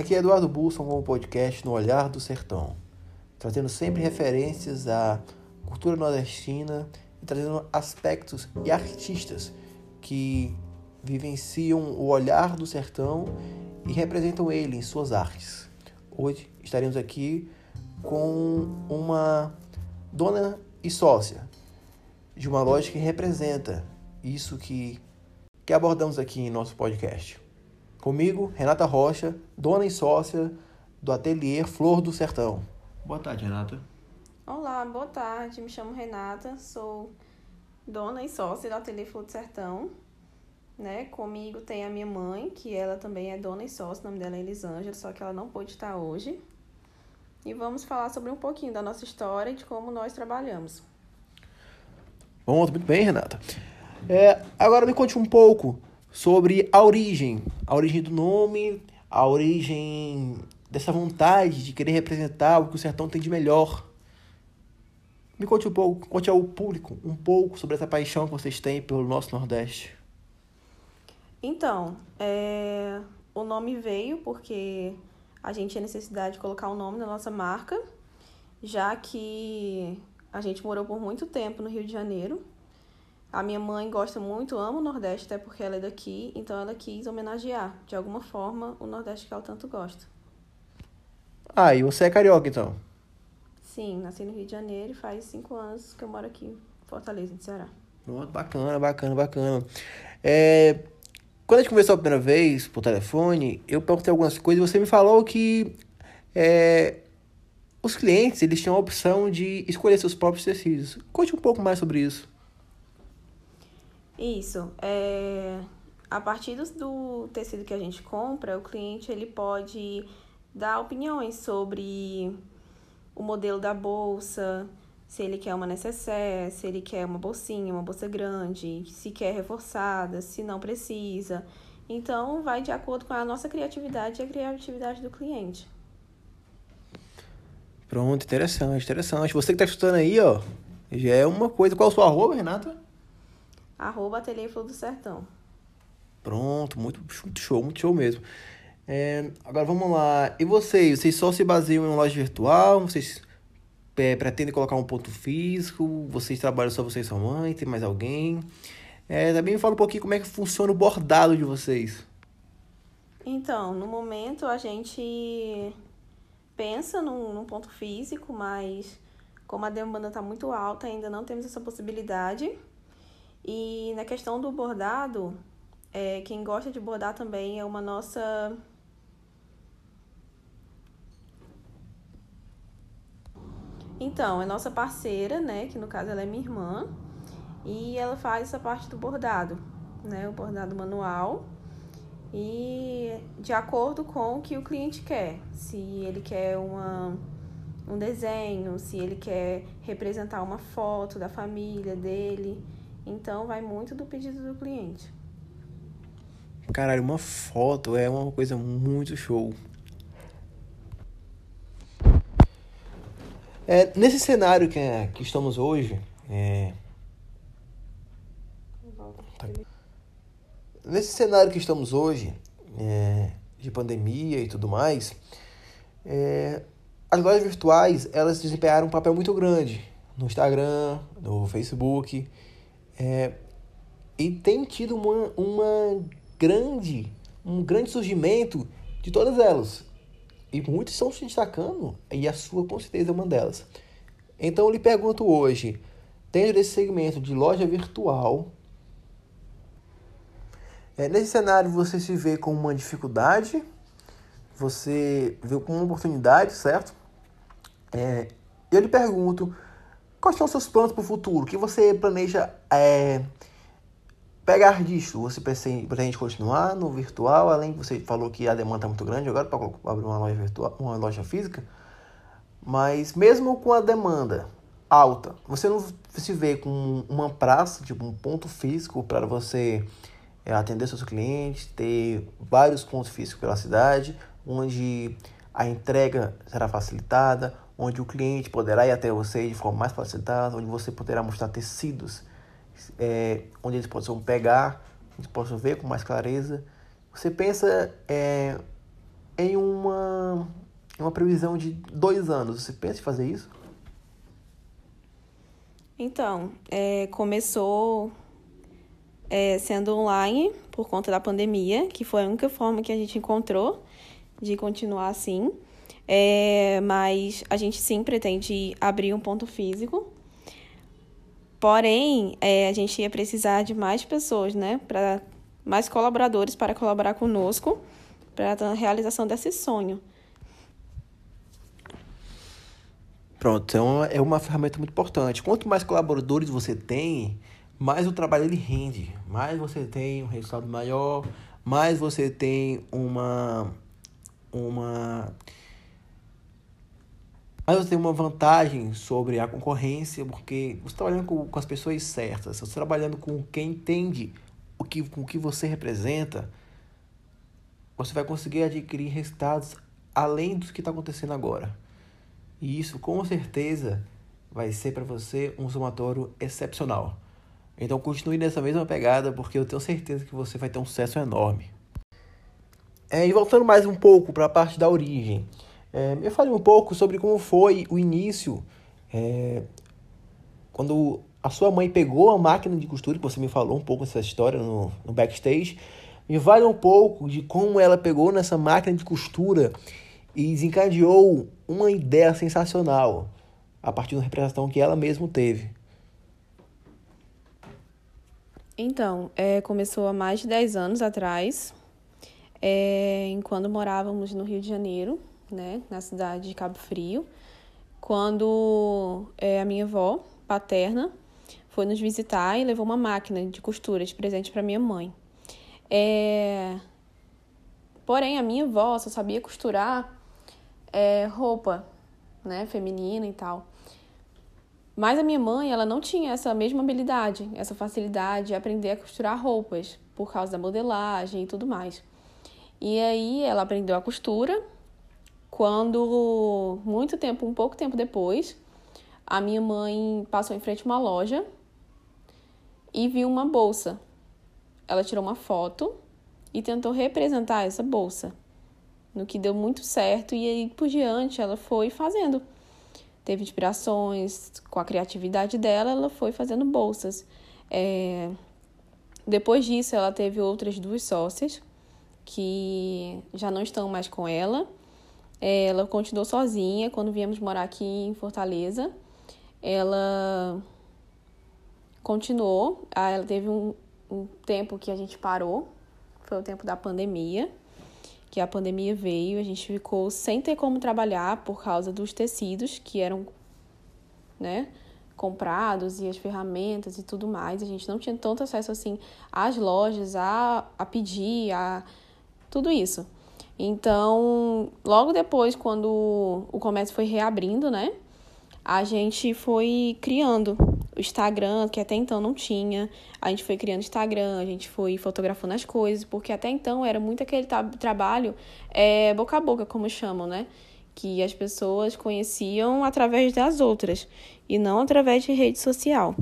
Aqui é Eduardo Bulson com o podcast No Olhar do Sertão, trazendo sempre referências à cultura nordestina e trazendo aspectos e artistas que vivenciam o olhar do sertão e representam ele em suas artes. Hoje estaremos aqui com uma dona e sócia de uma loja que representa isso que, que abordamos aqui em nosso podcast. Comigo, Renata Rocha, dona e sócia do ateliê Flor do Sertão. Boa tarde, Renata. Olá, boa tarde. Me chamo Renata, sou dona e sócia do ateliê Flor do Sertão. Né? Comigo tem a minha mãe, que ela também é dona e sócia, o nome dela é Elisângela, só que ela não pôde estar hoje. E vamos falar sobre um pouquinho da nossa história e de como nós trabalhamos. Bom, muito bem, Renata. É, agora me conte um pouco sobre a origem, a origem do nome, a origem dessa vontade de querer representar o que o sertão tem de melhor. Me conte um pouco, conte ao público um pouco sobre essa paixão que vocês têm pelo nosso Nordeste. Então, é, o nome veio porque a gente tinha necessidade de colocar o um nome na nossa marca, já que a gente morou por muito tempo no Rio de Janeiro a minha mãe gosta muito, ama o Nordeste, até porque ela é daqui, então ela quis homenagear, de alguma forma, o Nordeste que ela tanto gosta. Ah, e você é carioca, então? Sim, nasci no Rio de Janeiro e faz cinco anos que eu moro aqui em Fortaleza, de Ceará. Pronto, bacana, bacana, bacana. É, quando a gente conversou a primeira vez por telefone, eu perguntei algumas coisas e você me falou que é, os clientes eles tinham a opção de escolher seus próprios tecidos. Conte um pouco mais sobre isso. Isso. É... A partir do, do tecido que a gente compra, o cliente ele pode dar opiniões sobre o modelo da bolsa, se ele quer uma necessaire, se ele quer uma bolsinha, uma bolsa grande, se quer reforçada, se não precisa. Então, vai de acordo com a nossa criatividade e a criatividade do cliente. Pronto, interessante, interessante. Você que está escutando aí, ó, já é uma coisa. Qual é o seu arroba, Renata? Arroba Ateliê Flor do Sertão. Pronto, muito, muito show, muito show mesmo. É, agora vamos lá. E vocês? Vocês só se baseiam em uma loja virtual? Vocês é, pretendem colocar um ponto físico? Vocês trabalham só vocês e sua mãe? Tem mais alguém? É, também me fala um pouquinho como é que funciona o bordado de vocês. Então, no momento a gente pensa num, num ponto físico, mas como a demanda está muito alta, ainda não temos essa possibilidade. E na questão do bordado, é, quem gosta de bordar também é uma nossa. Então, é nossa parceira, né? Que no caso ela é minha irmã. E ela faz essa parte do bordado, né? O bordado manual. E de acordo com o que o cliente quer. Se ele quer uma, um desenho, se ele quer representar uma foto da família dele. Então vai muito do pedido do cliente. Caralho, uma foto é uma coisa muito show. É, nesse cenário que, é, que estamos hoje, é... Tá. nesse cenário que estamos hoje, é, de pandemia e tudo mais, é, as lojas virtuais elas desempenharam um papel muito grande no Instagram, no Facebook é, e tem tido uma, uma grande, um grande surgimento de todas elas. E muitos estão se destacando, e a sua com certeza é uma delas. Então eu lhe pergunto hoje, dentro desse segmento de loja virtual, é, nesse cenário você se vê com uma dificuldade, você vê com uma oportunidade, certo? É, eu lhe pergunto, Quais são os seus planos para o futuro? O que você planeja é, pegar disso? Você pretende continuar no virtual? Além que você falou que a demanda está muito grande agora para abrir uma loja virtual, uma loja física. Mas mesmo com a demanda alta, você não se vê com uma praça, tipo um ponto físico para você é, atender seus clientes, ter vários pontos físicos pela cidade, onde a entrega será facilitada, onde o cliente poderá ir até você de forma mais facilitada, onde você poderá mostrar tecidos, é, onde eles possam pegar, eles possam ver com mais clareza. Você pensa é, em uma, uma previsão de dois anos. Você pensa em fazer isso? Então, é, começou é, sendo online por conta da pandemia, que foi a única forma que a gente encontrou de continuar assim. É, mas a gente sim pretende abrir um ponto físico. Porém, é, a gente ia precisar de mais pessoas, né? Para mais colaboradores para colaborar conosco para a realização desse sonho. Pronto, então é uma ferramenta muito importante. Quanto mais colaboradores você tem, mais o trabalho ele rende, mais você tem um resultado maior, mais você tem uma uma mais você tem uma vantagem sobre a concorrência, porque você está trabalhando com, com as pessoas certas, você está trabalhando com quem entende o que, com o que você representa, você vai conseguir adquirir resultados além do que está acontecendo agora. E isso com certeza vai ser para você um somatório excepcional. Então continue nessa mesma pegada, porque eu tenho certeza que você vai ter um sucesso enorme. É, e voltando mais um pouco para a parte da origem, é, eu falei um pouco sobre como foi o início, é, quando a sua mãe pegou a máquina de costura, que você me falou um pouco dessa história no, no backstage, me vale um pouco de como ela pegou nessa máquina de costura e desencadeou uma ideia sensacional a partir da representação que ela mesma teve. Então, é, começou há mais de 10 anos atrás, é, quando morávamos no Rio de Janeiro, né, na cidade de Cabo Frio, quando é, a minha avó paterna foi nos visitar e levou uma máquina de costura de presente para minha mãe. É... Porém, a minha avó só sabia costurar é, roupa, né, feminina e tal. Mas a minha mãe, ela não tinha essa mesma habilidade, essa facilidade de aprender a costurar roupas, por causa da modelagem e tudo mais. E aí ela aprendeu a costura quando, muito tempo, um pouco tempo depois, a minha mãe passou em frente a uma loja e viu uma bolsa. Ela tirou uma foto e tentou representar essa bolsa no que deu muito certo e aí por diante ela foi fazendo. Teve inspirações com a criatividade dela, ela foi fazendo bolsas. É... Depois disso, ela teve outras duas sócias que já não estão mais com ela. Ela continuou sozinha quando viemos morar aqui em Fortaleza. Ela continuou, ah, ela teve um, um tempo que a gente parou, foi o tempo da pandemia que a pandemia veio, a gente ficou sem ter como trabalhar por causa dos tecidos que eram, né, comprados e as ferramentas e tudo mais. A gente não tinha tanto acesso assim às lojas, a, a pedir, a tudo isso. Então, logo depois, quando o comércio foi reabrindo, né, a gente foi criando o Instagram, que até então não tinha. A gente foi criando Instagram, a gente foi fotografando as coisas, porque até então era muito aquele trabalho é, boca a boca, como chamam, né? Que as pessoas conheciam através das outras e não através de rede social.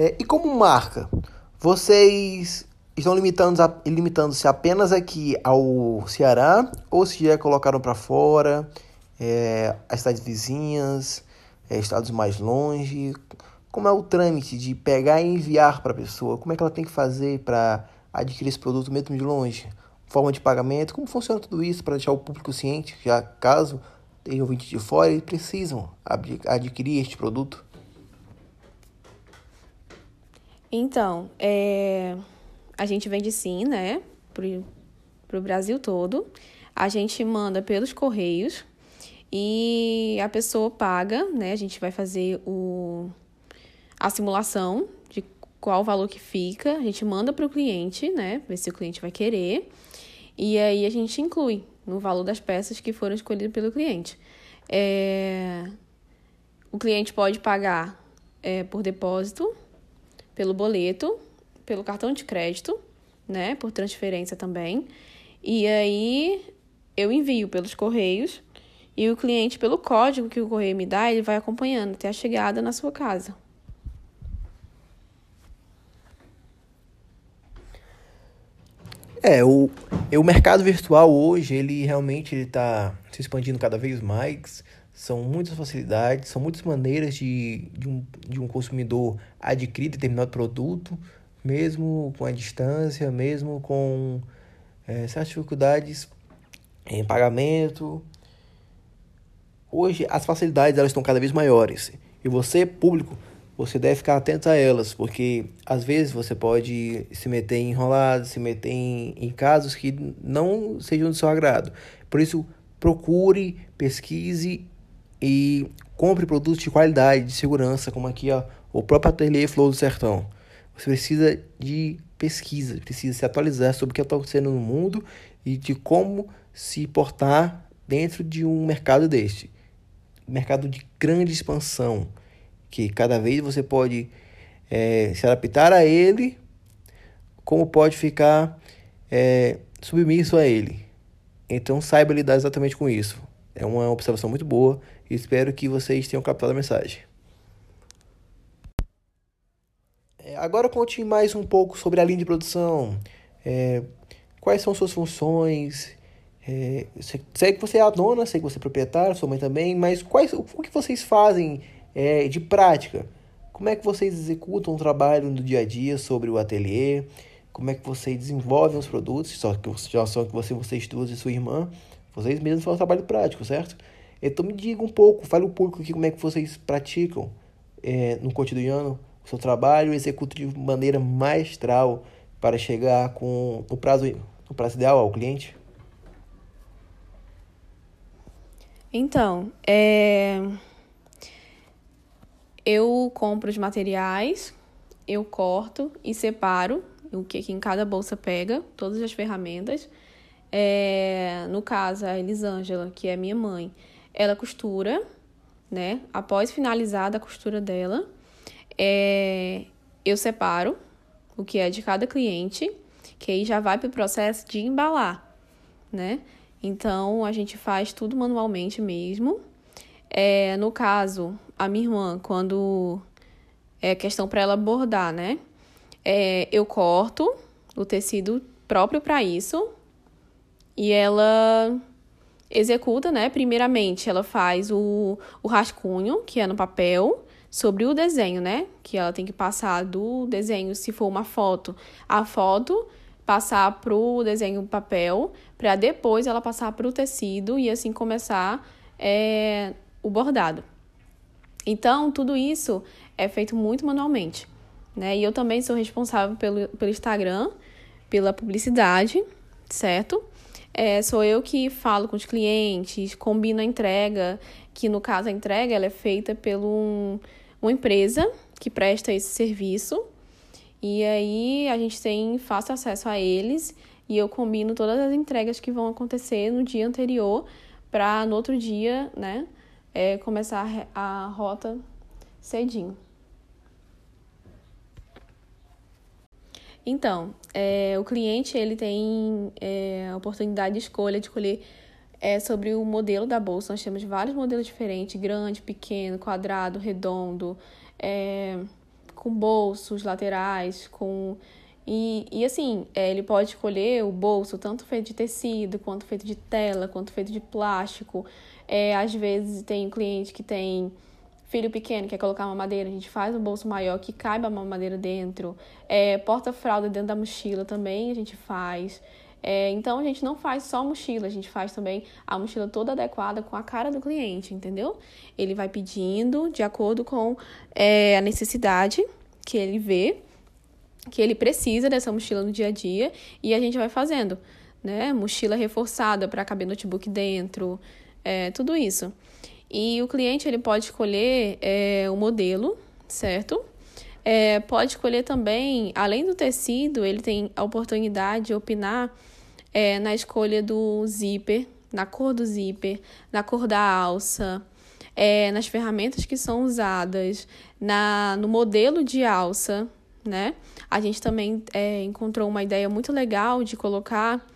É, e como marca, vocês estão limitando, limitando-se apenas aqui ao Ceará ou se já colocaram para fora, é, as cidades vizinhas, é, estados mais longe? Como é o trâmite de pegar e enviar para a pessoa? Como é que ela tem que fazer para adquirir esse produto mesmo de longe? Forma de pagamento? Como funciona tudo isso para deixar o público ciente, já caso tenham ouvintes de fora e precisam adquirir este produto? Então, é a gente vende sim, né, pro, pro Brasil todo. A gente manda pelos correios e a pessoa paga, né? A gente vai fazer o, a simulação de qual o valor que fica. A gente manda para o cliente, né? Ver se o cliente vai querer. E aí a gente inclui no valor das peças que foram escolhidas pelo cliente. É... O cliente pode pagar é, por depósito, pelo boleto, pelo cartão de crédito, né, por transferência também. E aí eu envio pelos correios e o cliente pelo código que o correio me dá, ele vai acompanhando até a chegada na sua casa. É, o, o mercado virtual hoje, ele realmente está se expandindo cada vez mais. São muitas facilidades, são muitas maneiras de, de, um, de um consumidor adquirir determinado produto, mesmo com a distância, mesmo com é, certas dificuldades em pagamento. Hoje as facilidades elas estão cada vez maiores. E você, público, você deve ficar atento a elas, porque às vezes você pode se meter em enrolados, se meter em, em casos que não sejam do seu agrado. Por isso, procure, pesquise e compre produtos de qualidade, de segurança, como aqui ó, o próprio Ateliê Flow do Sertão. Você precisa de pesquisa, precisa se atualizar sobre o que está acontecendo no mundo e de como se portar dentro de um mercado deste. Mercado de grande expansão, que cada vez você pode é, se adaptar a ele, como pode ficar é, submisso a ele. Então saiba lidar exatamente com isso. É uma observação muito boa espero que vocês tenham captado a mensagem. É, agora conte mais um pouco sobre a linha de produção. É, quais são suas funções? É, sei que você é a dona, sei que você é proprietária, sua mãe também, mas quais, o que vocês fazem é, de prática? Como é que vocês executam o trabalho no dia a dia sobre o ateliê? Como é que vocês desenvolvem os produtos? Só que são que você, vocês duas e sua irmã, vocês mesmos fazem o trabalho prático, certo? Então me diga um pouco, fale o público aqui como é que vocês praticam é, no cotidiano o seu trabalho, executa de maneira maestral para chegar com o prazo, o prazo ideal ao cliente. Então, é... eu compro os materiais, eu corto e separo o que, que em cada bolsa pega, todas as ferramentas. É... No caso, a Elisângela, que é minha mãe, ela costura, né? Após finalizada a costura dela, é, eu separo o que é de cada cliente, que aí já vai para o processo de embalar, né? Então a gente faz tudo manualmente mesmo. É, no caso, a minha irmã, quando é questão para ela bordar, né? É, eu corto o tecido próprio para isso e ela executa, né? Primeiramente, ela faz o, o rascunho, que é no papel, sobre o desenho, né? Que ela tem que passar do desenho, se for uma foto, a foto, passar pro desenho papel, para depois ela passar pro tecido e assim começar é, o bordado. Então, tudo isso é feito muito manualmente, né? E eu também sou responsável pelo, pelo Instagram, pela publicidade, certo? É, sou eu que falo com os clientes, combino a entrega, que no caso a entrega ela é feita por um, uma empresa que presta esse serviço. E aí a gente tem fácil acesso a eles e eu combino todas as entregas que vão acontecer no dia anterior para no outro dia, né, é, começar a rota cedinho. Então, é, o cliente ele tem é, a oportunidade de escolha de escolher é, sobre o modelo da bolsa. Nós temos vários modelos diferentes: grande, pequeno, quadrado, redondo, é, com bolsos laterais, com e, e assim, é, ele pode escolher o bolso tanto feito de tecido, quanto feito de tela, quanto feito de plástico. É, às vezes tem cliente que tem filho pequeno quer colocar uma madeira, a gente faz um bolso maior que caiba uma madeira dentro. É, Porta-fralda dentro da mochila também a gente faz. É, então a gente não faz só mochila, a gente faz também a mochila toda adequada com a cara do cliente, entendeu? Ele vai pedindo de acordo com é, a necessidade que ele vê, que ele precisa dessa mochila no dia a dia e a gente vai fazendo, né? Mochila reforçada para caber notebook dentro, é, tudo isso. E o cliente ele pode escolher é, o modelo, certo? É, pode escolher também, além do tecido, ele tem a oportunidade de opinar é, na escolha do zíper, na cor do zíper, na cor da alça, é, nas ferramentas que são usadas, na, no modelo de alça, né? A gente também é, encontrou uma ideia muito legal de colocar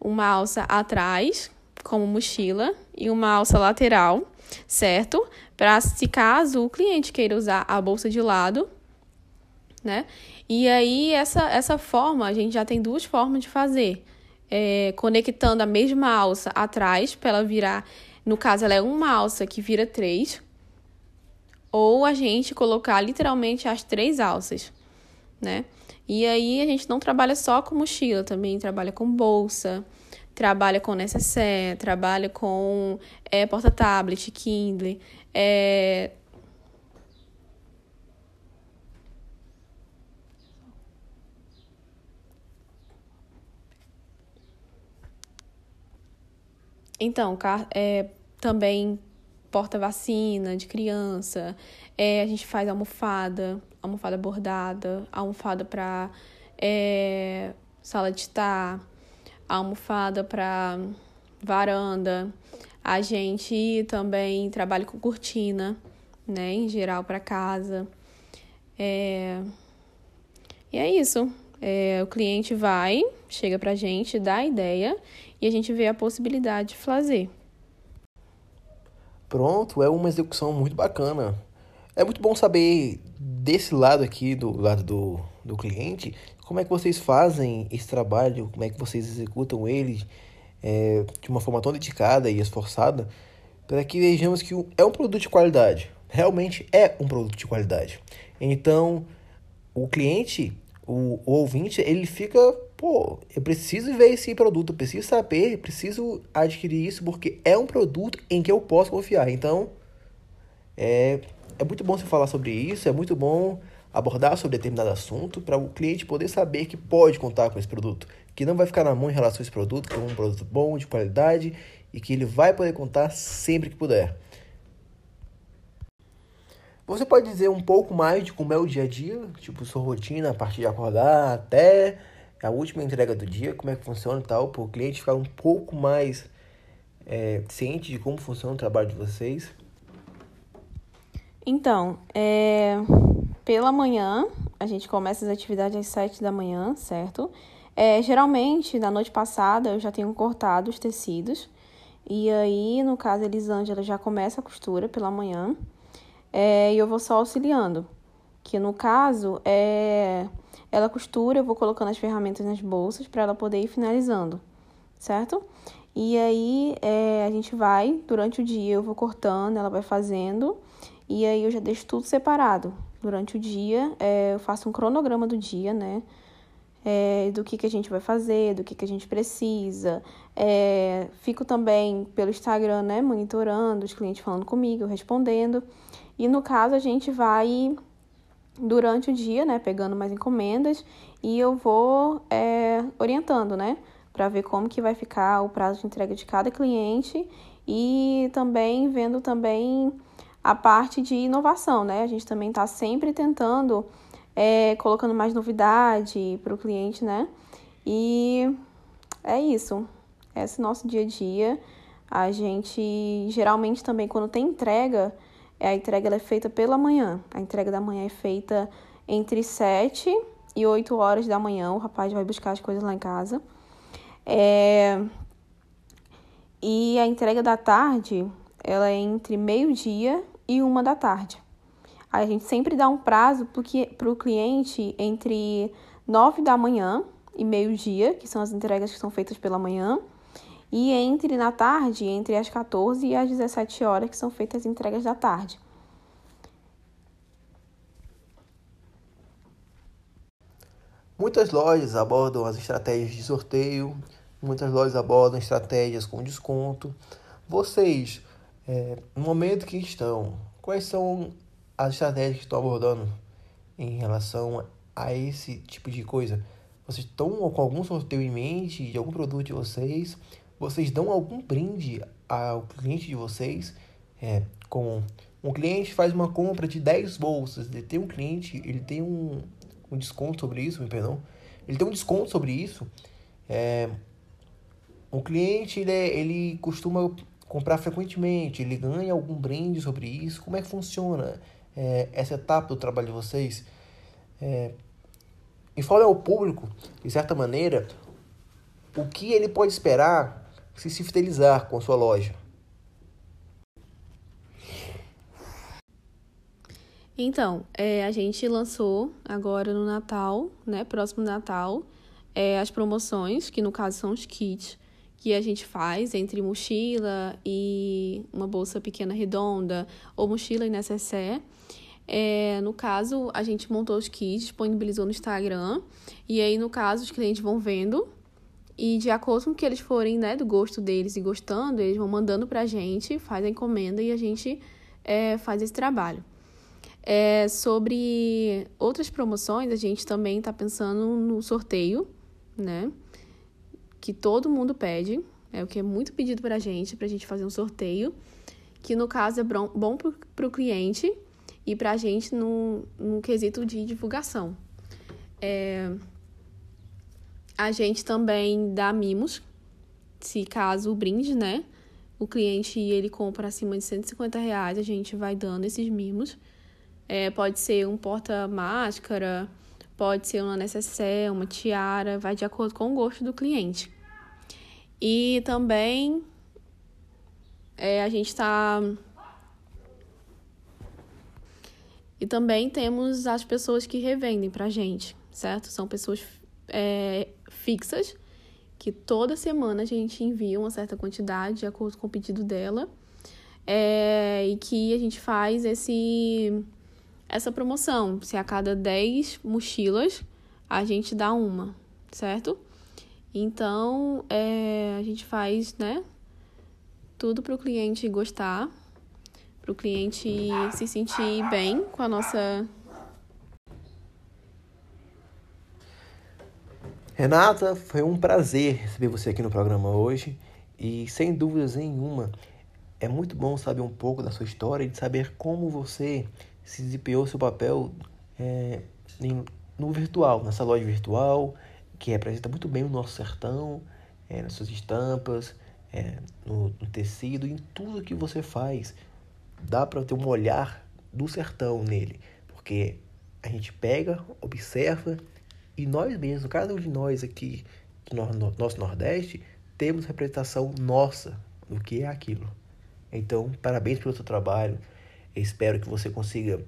uma alça atrás, como mochila, e uma alça lateral certo? Para se caso o cliente queira usar a bolsa de lado, né? E aí, essa, essa forma, a gente já tem duas formas de fazer. É, conectando a mesma alça atrás, para ela virar, no caso, ela é uma alça que vira três, ou a gente colocar literalmente as três alças, né? E aí a gente não trabalha só com mochila, também trabalha com bolsa, trabalha com necessaire, trabalha com é, porta-tablet, Kindle, é, Então, é, também porta-vacina de criança, é, a gente faz almofada, almofada bordada, almofada para é, sala de estar, almofada para varanda. A gente também trabalha com cortina, né, em geral para casa. É... E é isso. É, o cliente vai, chega para a gente, dá a ideia e a gente vê a possibilidade de fazer. Pronto, é uma execução muito bacana. É muito bom saber desse lado aqui, do lado do, do cliente, como é que vocês fazem esse trabalho, como é que vocês executam ele é, de uma forma tão dedicada e esforçada, para que vejamos que é um produto de qualidade. Realmente é um produto de qualidade. Então, o cliente o, o ouvinte, ele fica, pô, eu preciso ver esse produto, preciso saber, preciso adquirir isso, porque é um produto em que eu posso confiar. Então, é, é muito bom você falar sobre isso, é muito bom abordar sobre determinado assunto para o cliente poder saber que pode contar com esse produto, que não vai ficar na mão em relação a esse produto, que é um produto bom, de qualidade e que ele vai poder contar sempre que puder. Você pode dizer um pouco mais de como é o dia a dia, tipo sua rotina, a partir de acordar até a última entrega do dia, como é que funciona e tal, para o cliente ficar um pouco mais é, ciente de como funciona o trabalho de vocês? Então, é, pela manhã, a gente começa as atividades às 7 da manhã, certo? É, geralmente, na noite passada, eu já tenho cortado os tecidos. E aí, no caso, a Elisângela já começa a costura pela manhã é, e eu vou só auxiliando. Que no caso, é, ela costura, eu vou colocando as ferramentas nas bolsas para ela poder ir finalizando, certo? E aí é, a gente vai, durante o dia eu vou cortando, ela vai fazendo, e aí eu já deixo tudo separado. Durante o dia é, eu faço um cronograma do dia, né? É, do que, que a gente vai fazer, do que, que a gente precisa. É, fico também pelo Instagram, né, monitorando os clientes falando comigo, respondendo. E no caso, a gente vai durante o dia, né, pegando mais encomendas e eu vou é, orientando, né, para ver como que vai ficar o prazo de entrega de cada cliente e também vendo também a parte de inovação, né? A gente também está sempre tentando é, colocando mais novidade para o cliente, né? E é isso. Esse é o nosso dia a dia. A gente geralmente também quando tem entrega a entrega é feita pela manhã. A entrega da manhã é feita entre 7 e 8 horas da manhã. O rapaz vai buscar as coisas lá em casa. É... E a entrega da tarde, ela é entre meio-dia e uma da tarde. A gente sempre dá um prazo para o cliente entre 9 da manhã e meio-dia, que são as entregas que são feitas pela manhã, e entre na tarde, entre as 14 e as 17 horas, que são feitas as entregas da tarde. Muitas lojas abordam as estratégias de sorteio, muitas lojas abordam estratégias com desconto. Vocês, é, no momento que estão, quais são as estratégias que estão abordando em relação a esse tipo de coisa? Vocês estão com algum sorteio em mente de algum produto de vocês? vocês dão algum brinde ao cliente de vocês. É, com um cliente faz uma compra de 10 bolsas, ele tem um cliente, ele tem um, um desconto sobre isso, me perdão. Ele tem um desconto sobre isso. É, o cliente ele, é, ele costuma comprar frequentemente, ele ganha algum brinde sobre isso. Como é que funciona é, essa etapa do trabalho de vocês? É, informe ao público, de certa maneira, o que ele pode esperar se se fidelizar com a sua loja. Então, é, a gente lançou agora no Natal, né? Próximo Natal, é, as promoções, que no caso são os kits que a gente faz entre mochila e uma bolsa pequena redonda ou mochila e necessaire. É, no caso, a gente montou os kits, disponibilizou no Instagram, e aí, no caso, os clientes vão vendo, e de acordo com o que eles forem, né, do gosto deles e gostando, eles vão mandando pra gente, faz a encomenda e a gente é, faz esse trabalho. É, sobre outras promoções, a gente também está pensando no sorteio, né? Que todo mundo pede, é o que é muito pedido para a gente, para a gente fazer um sorteio, que no caso é bom para o cliente e para a gente no, quesito de divulgação. É, a gente também dá mimos, se caso o brinde, né? O cliente ele compra acima de 150 reais, a gente vai dando esses mimos. É, pode ser um porta-máscara, pode ser uma necessaire, uma tiara, vai de acordo com o gosto do cliente. E também é, a gente está. E também temos as pessoas que revendem pra gente, certo? São pessoas é, fixas que toda semana a gente envia uma certa quantidade de acordo com o pedido dela. É, e que a gente faz esse essa promoção. Se a cada 10 mochilas a gente dá uma, certo? Então, é, a gente faz, né? Tudo para o cliente gostar, para o cliente se sentir bem com a nossa. Renata, foi um prazer receber você aqui no programa hoje e sem dúvidas nenhuma é muito bom saber um pouco da sua história e de saber como você se desempenhou seu papel é, no virtual, nessa loja virtual, que representa muito bem o nosso sertão, é, nas suas estampas, é, no, no, tecido, em tudo que você faz. Dá para ter um olhar do sertão nele, porque a gente pega, observa e nós mesmos, cada um de nós aqui no, no nosso Nordeste, temos representação nossa do que é aquilo. Então, parabéns pelo seu trabalho. Eu espero que você consiga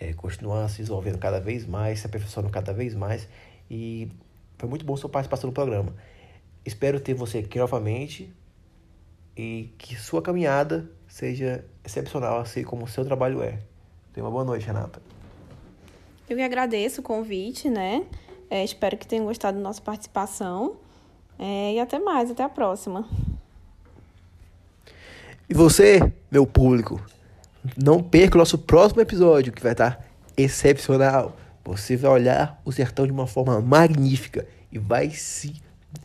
é, continuar se desenvolvendo cada vez mais, se aperfeiçoando cada vez mais. E foi muito bom sua participação no programa. Espero ter você aqui novamente e que sua caminhada seja excepcional, assim como o seu trabalho é. Tenha uma boa noite, Renata. Eu que agradeço o convite, né? É, espero que tenham gostado da nossa participação. É, e até mais, até a próxima. E você, meu público, não perca o nosso próximo episódio, que vai estar excepcional. Você vai olhar o sertão de uma forma magnífica e vai se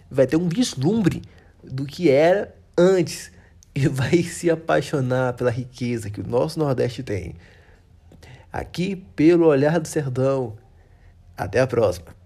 vai ter um vislumbre do que era antes e vai se apaixonar pela riqueza que o nosso Nordeste tem. Aqui pelo olhar do sertão. Até a próxima.